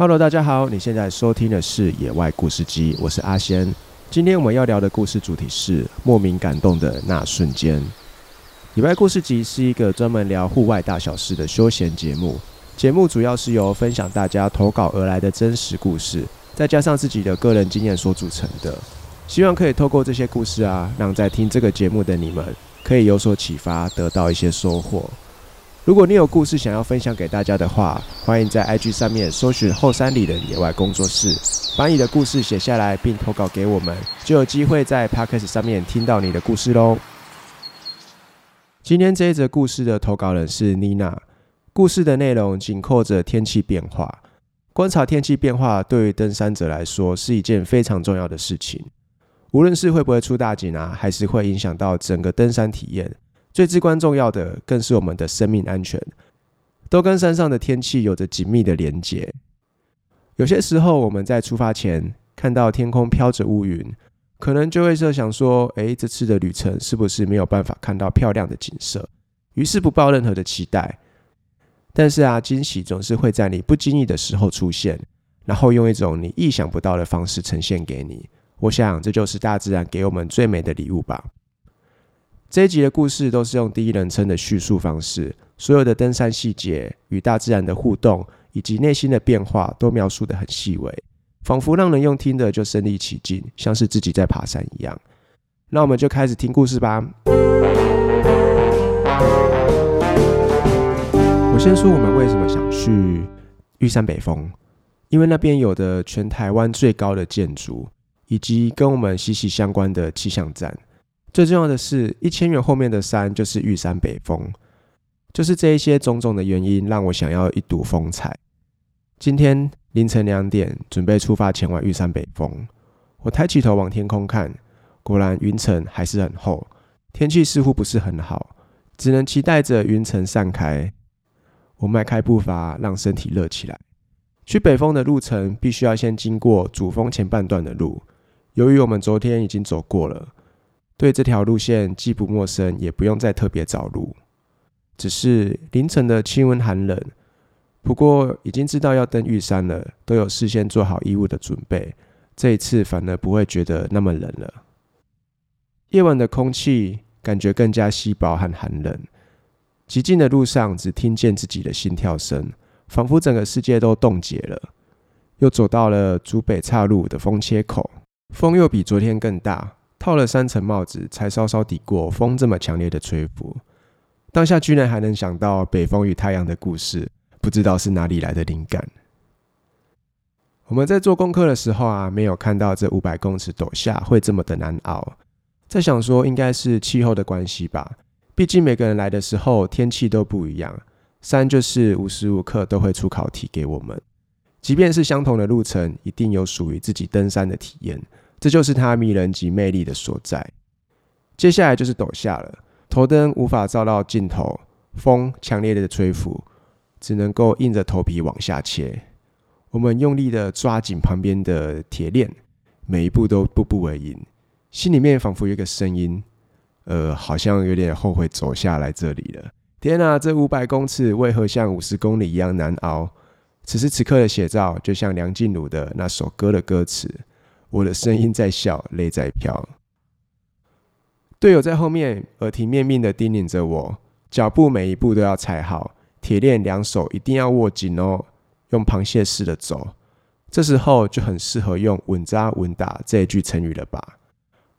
Hello，大家好，你现在收听的是《野外故事机》，我是阿仙。今天我们要聊的故事主题是莫名感动的那瞬间。《野外故事集》是一个专门聊户外大小事的休闲节目，节目主要是由分享大家投稿而来的真实故事，再加上自己的个人经验所组成的。希望可以透过这些故事啊，让在听这个节目的你们可以有所启发，得到一些收获。如果你有故事想要分享给大家的话，欢迎在 IG 上面搜寻后山里的野外工作室，把你的故事写下来并投稿给我们，就有机会在 Podcast 上面听到你的故事喽。今天这一则故事的投稿人是妮娜，故事的内容紧扣着天气变化。观察天气变化对于登山者来说是一件非常重要的事情，无论是会不会出大景啊，还是会影响到整个登山体验。最至关重要的，更是我们的生命安全，都跟山上的天气有着紧密的连结。有些时候，我们在出发前看到天空飘着乌云，可能就会设想说：“诶，这次的旅程是不是没有办法看到漂亮的景色？”于是不抱任何的期待。但是啊，惊喜总是会在你不经意的时候出现，然后用一种你意想不到的方式呈现给你。我想，这就是大自然给我们最美的礼物吧。这一集的故事都是用第一人称的叙述方式，所有的登山细节与大自然的互动，以及内心的变化，都描述的很细微，仿佛让人用听的就身临其境，像是自己在爬山一样。那我们就开始听故事吧。我先说我们为什么想去玉山北峰，因为那边有的全台湾最高的建筑，以及跟我们息息相关的气象站。最重要的是，一千元后面的山就是玉山北峰，就是这一些种种的原因，让我想要一睹风采。今天凌晨两点，准备出发前往玉山北峰。我抬起头往天空看，果然云层还是很厚，天气似乎不是很好，只能期待着云层散开。我迈开步伐，让身体热起来。去北峰的路程必须要先经过主峰前半段的路，由于我们昨天已经走过了。对这条路线既不陌生，也不用再特别找路。只是凌晨的气温寒冷，不过已经知道要登玉山了，都有事先做好衣物的准备。这一次反而不会觉得那么冷了。夜晚的空气感觉更加稀薄和寒冷。极近的路上只听见自己的心跳声，仿佛整个世界都冻结了。又走到了竹北岔路的风切口，风又比昨天更大。套了三层帽子，才稍稍抵过风这么强烈的吹拂。当下居然还能想到北风与太阳的故事，不知道是哪里来的灵感。我们在做功课的时候啊，没有看到这五百公尺陡下会这么的难熬。在想说，应该是气候的关系吧。毕竟每个人来的时候天气都不一样，山就是无时无刻都会出考题给我们。即便是相同的路程，一定有属于自己登山的体验。这就是它迷人及魅力的所在。接下来就是抖下了，头灯无法照到尽头，风强烈的吹拂，只能够硬着头皮往下切。我们用力的抓紧旁边的铁链，每一步都步步为营，心里面仿佛有一个声音，呃，好像有点后悔走下来这里了。天哪，这五百公尺为何像五十公里一样难熬？此时此刻的写照，就像梁静茹的那首歌的歌词。我的声音在笑，泪在飘。队友在后面耳提面命的叮咛着我，脚步每一步都要踩好，铁链两手一定要握紧哦，用螃蟹式的走。这时候就很适合用“稳扎稳打”这一句成语了吧？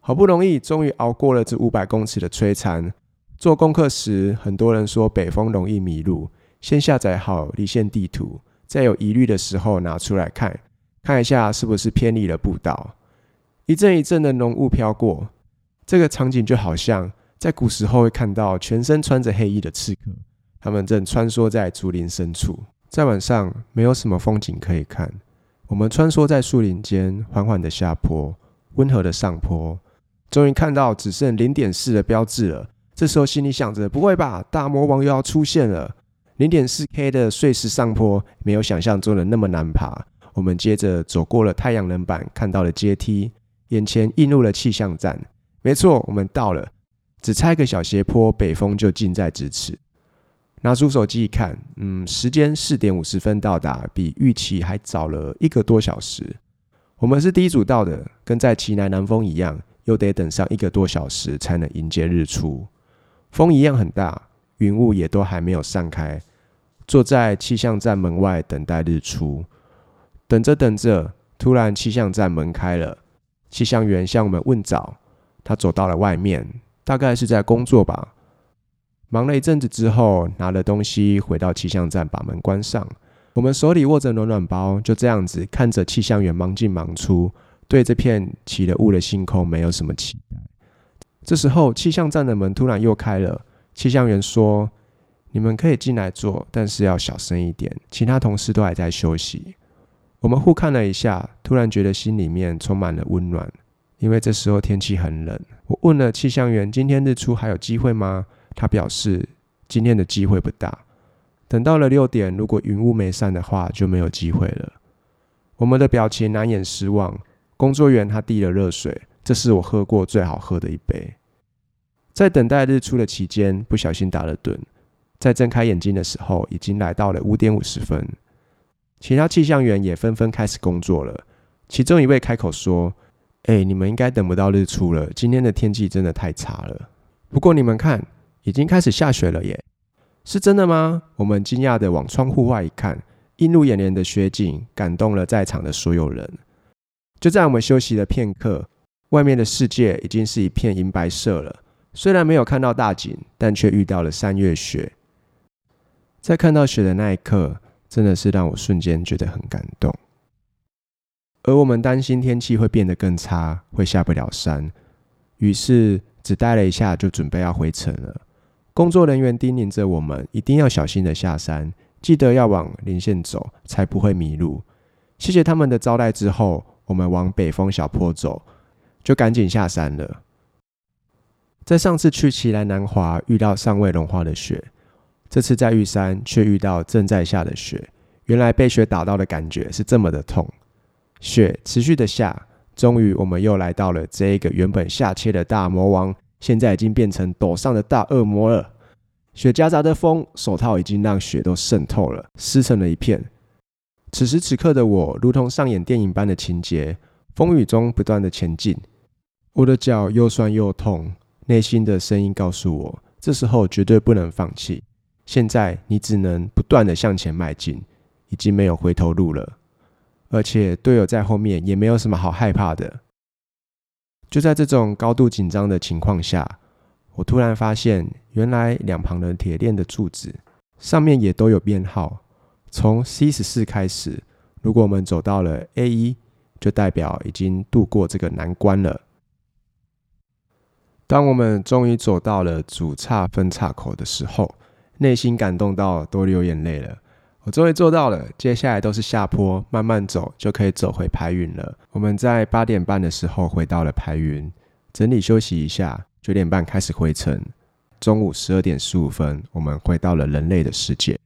好不容易，终于熬过了这五百公尺的摧残。做功课时，很多人说北风容易迷路，先下载好离线地图，在有疑虑的时候拿出来看。看一下是不是偏离了步道，一阵一阵的浓雾飘过，这个场景就好像在古时候会看到全身穿着黑衣的刺客，他们正穿梭在竹林深处。在晚上没有什么风景可以看，我们穿梭在树林间，缓缓的下坡，温和的上坡，终于看到只剩零点四的标志了。这时候心里想着：不会吧，大魔王又要出现了！零点四 K 的碎石上坡，没有想象中的那么难爬。我们接着走过了太阳能板，看到了阶梯，眼前映入了气象站。没错，我们到了，只差一个小斜坡，北风就近在咫尺。拿出手机一看，嗯，时间四点五十分到达，比预期还早了一个多小时。我们是第一组到的，跟在奇南南峰一样，又得等上一个多小时才能迎接日出。风一样很大，云雾也都还没有散开。坐在气象站门外等待日出，等着等着，突然气象站门开了，气象员向我们问早。他走到了外面，大概是在工作吧。忙了一阵子之后，拿了东西回到气象站，把门关上。我们手里握着暖暖包，就这样子看着气象员忙进忙出，对这片起了雾的星空没有什么期待。这时候，气象站的门突然又开了。气象员说：“你们可以进来坐，但是要小声一点，其他同事都还在休息。”我们互看了一下，突然觉得心里面充满了温暖，因为这时候天气很冷。我问了气象员：“今天日出还有机会吗？”他表示今天的机会不大，等到了六点，如果云雾没散的话，就没有机会了。我们的表情难掩失望。工作员他递了热水，这是我喝过最好喝的一杯。在等待日出的期间，不小心打了盹，在睁开眼睛的时候，已经来到了五点五十分。其他气象员也纷纷开始工作了。其中一位开口说：“哎，你们应该等不到日出了，今天的天气真的太差了。不过你们看。”已经开始下雪了耶，是真的吗？我们惊讶的往窗户外一看，映入眼帘的雪景感动了在场的所有人。就在我们休息了片刻，外面的世界已经是一片银白色了。虽然没有看到大景，但却遇到了三月雪。在看到雪的那一刻，真的是让我瞬间觉得很感动。而我们担心天气会变得更差，会下不了山，于是只待了一下，就准备要回城了。工作人员叮咛着我们，一定要小心的下山，记得要往连线走，才不会迷路。谢谢他们的招待之后，我们往北峰小坡走，就赶紧下山了。在上次去奇兰南华遇到尚未融化的雪，这次在玉山却遇到正在下的雪。原来被雪打到的感觉是这么的痛。雪持续的下，终于我们又来到了这一个原本下切的大魔王。现在已经变成陡上的大恶魔了。雪夹杂的风，手套已经让雪都渗透了，湿成了一片。此时此刻的我，如同上演电影般的情节，风雨中不断的前进。我的脚又酸又痛，内心的声音告诉我，这时候绝对不能放弃。现在你只能不断的向前迈进，已经没有回头路了。而且队友在后面，也没有什么好害怕的。就在这种高度紧张的情况下，我突然发现，原来两旁的铁链的柱子上面也都有编号。从 C 十四开始，如果我们走到了 A 一，就代表已经度过这个难关了。当我们终于走到了主岔分岔口的时候，内心感动到都流眼泪了。我终于做到了，接下来都是下坡，慢慢走就可以走回排云了。我们在八点半的时候回到了排云，整理休息一下，九点半开始回程。中午十二点十五分，我们回到了人类的世界。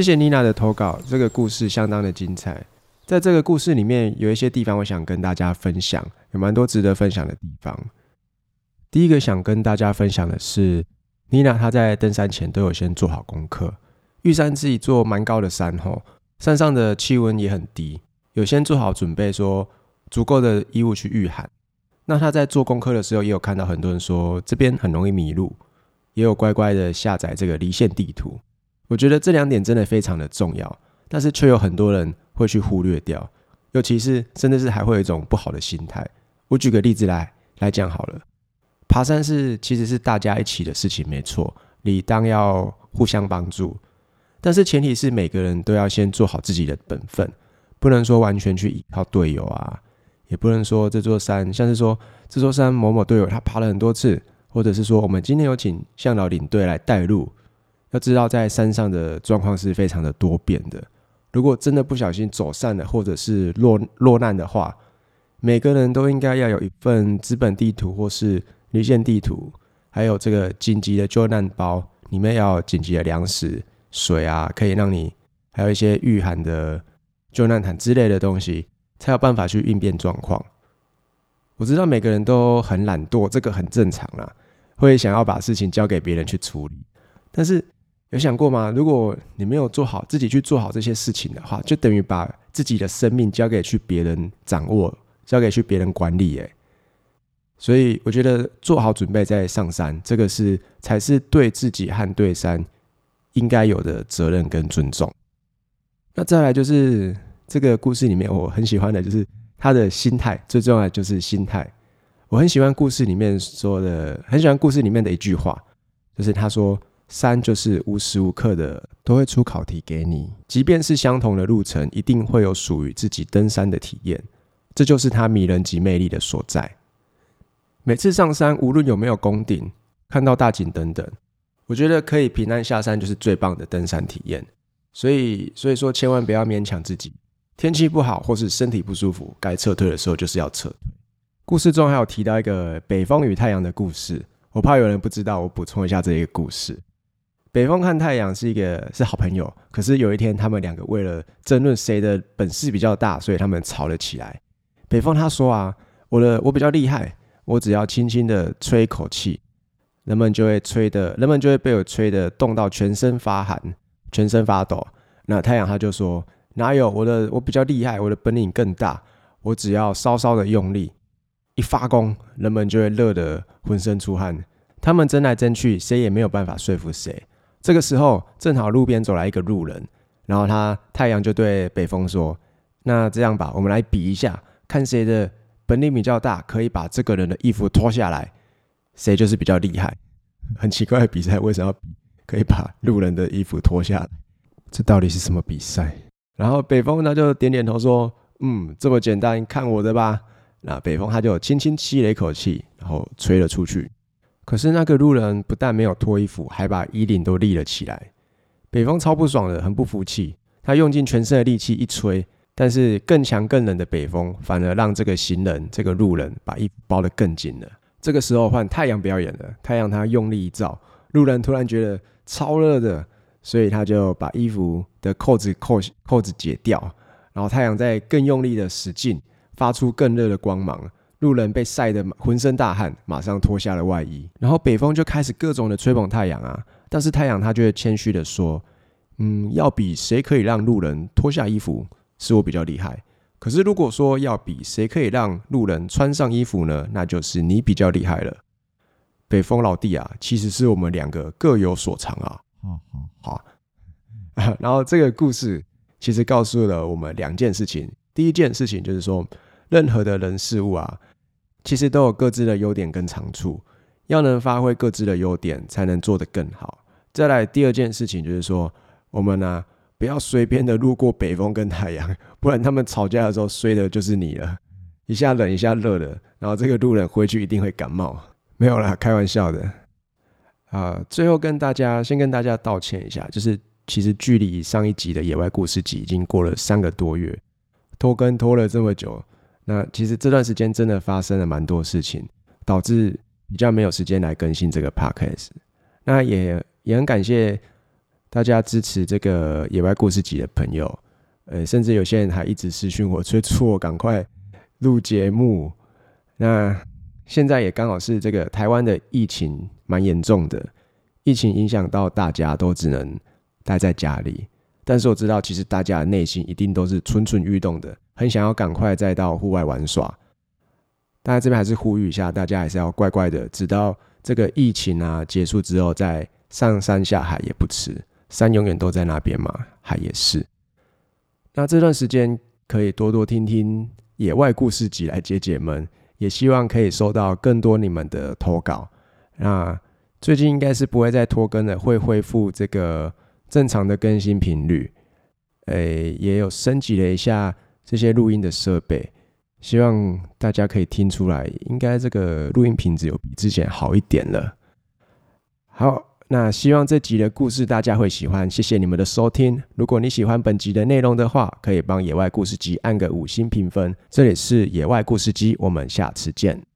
谢谢妮娜的投稿，这个故事相当的精彩。在这个故事里面，有一些地方我想跟大家分享，有蛮多值得分享的地方。第一个想跟大家分享的是，妮娜她在登山前都有先做好功课。玉山是一座蛮高的山吼，山上的气温也很低，有先做好准备，说足够的衣物去御寒。那她在做功课的时候，也有看到很多人说这边很容易迷路，也有乖乖的下载这个离线地图。我觉得这两点真的非常的重要，但是却有很多人会去忽略掉，尤其是真的是还会有一种不好的心态。我举个例子来来讲好了，爬山是其实是大家一起的事情，没错，理当要互相帮助，但是前提是每个人都要先做好自己的本分，不能说完全去依靠队友啊，也不能说这座山像是说这座山某某队友他爬了很多次，或者是说我们今天有请向导领队来带路。要知道，在山上的状况是非常的多变的。如果真的不小心走散了，或者是落落难的话，每个人都应该要有一份资本地图或是离线地图，还有这个紧急的救难包，里面要紧急的粮食、水啊，可以让你还有一些御寒的救难毯之类的东西，才有办法去应变状况。我知道每个人都很懒惰，这个很正常啦，会想要把事情交给别人去处理。但是有想过吗？如果你没有做好自己去做好这些事情的话，就等于把自己的生命交给去别人掌握，交给去别人管理。诶，所以我觉得做好准备再上山，这个是才是对自己和对山应该有的责任跟尊重。那再来就是这个故事里面我很喜欢的就是。他的心态最重要的就是心态。我很喜欢故事里面说的，很喜欢故事里面的一句话，就是他说：“山就是无时无刻的都会出考题给你，即便是相同的路程，一定会有属于自己登山的体验。这就是它迷人及魅力的所在。每次上山，无论有没有攻顶，看到大景等等，我觉得可以平安下山就是最棒的登山体验。所以，所以说千万不要勉强自己。”天气不好或是身体不舒服，该撤退的时候就是要撤退。故事中还有提到一个北风与太阳的故事，我怕有人不知道，我补充一下这一个故事。北风和太阳是一个是好朋友，可是有一天他们两个为了争论谁的本事比较大，所以他们吵了起来。北风他说啊，我的我比较厉害，我只要轻轻的吹一口气，人们就会吹的，人们就会被我吹的冻到全身发寒，全身发抖。那太阳他就说。哪有我的？我比较厉害，我的本领更大。我只要稍稍的用力，一发功，人们就会热得浑身出汗。他们争来争去，谁也没有办法说服谁。这个时候，正好路边走来一个路人，然后他太阳就对北风说：“那这样吧，我们来比一下，看谁的本领比较大，可以把这个人的衣服脱下来，谁就是比较厉害。”很奇怪的比赛，为什么要比？可以把路人的衣服脱下来？这到底是什么比赛？然后北风他就点点头说：“嗯，这么简单，看我的吧。”那北风他就轻轻吸了一口气，然后吹了出去。可是那个路人不但没有脱衣服，还把衣领都立了起来。北风超不爽的，很不服气。他用尽全身的力气一吹，但是更强更冷的北风反而让这个行人、这个路人把衣服包得更紧了。这个时候换太阳表演了，太阳他用力一照，路人突然觉得超热的。所以他就把衣服的扣子扣扣子解掉，然后太阳在更用力的使劲，发出更热的光芒。路人被晒得浑身大汗，马上脱下了外衣。然后北风就开始各种的吹捧太阳啊，但是太阳他却谦虚的说：“嗯，要比谁可以让路人脱下衣服，是我比较厉害。可是如果说要比谁可以让路人穿上衣服呢，那就是你比较厉害了。”北风老弟啊，其实是我们两个各有所长啊。好好好，然后这个故事其实告诉了我们两件事情。第一件事情就是说，任何的人事物啊，其实都有各自的优点跟长处，要能发挥各自的优点，才能做得更好。再来第二件事情就是说，我们呢不要随便的路过北风跟太阳，不然他们吵架的时候衰的就是你了，一下冷一下热的，然后这个路人回去一定会感冒。没有啦，开玩笑的。啊，最后跟大家先跟大家道歉一下，就是其实距离上一集的野外故事集已经过了三个多月，拖更拖了这么久，那其实这段时间真的发生了蛮多事情，导致比较没有时间来更新这个 podcast。那也也很感谢大家支持这个野外故事集的朋友，呃，甚至有些人还一直私讯我催促我赶快录节目。那现在也刚好是这个台湾的疫情。蛮严重的，疫情影响到大家都只能待在家里。但是我知道，其实大家的内心一定都是蠢蠢欲动的，很想要赶快再到户外玩耍。大家这边还是呼吁一下，大家还是要乖乖的，直到这个疫情啊结束之后再上山下海也不迟。山永远都在那边嘛，海也是。那这段时间可以多多听听野外故事集来解解闷，也希望可以收到更多你们的投稿。那最近应该是不会再拖更了，会恢复这个正常的更新频率。诶，也有升级了一下这些录音的设备，希望大家可以听出来，应该这个录音品质有比之前好一点了。好，那希望这集的故事大家会喜欢，谢谢你们的收听。如果你喜欢本集的内容的话，可以帮野外故事集按个五星评分。这里是野外故事集，我们下次见。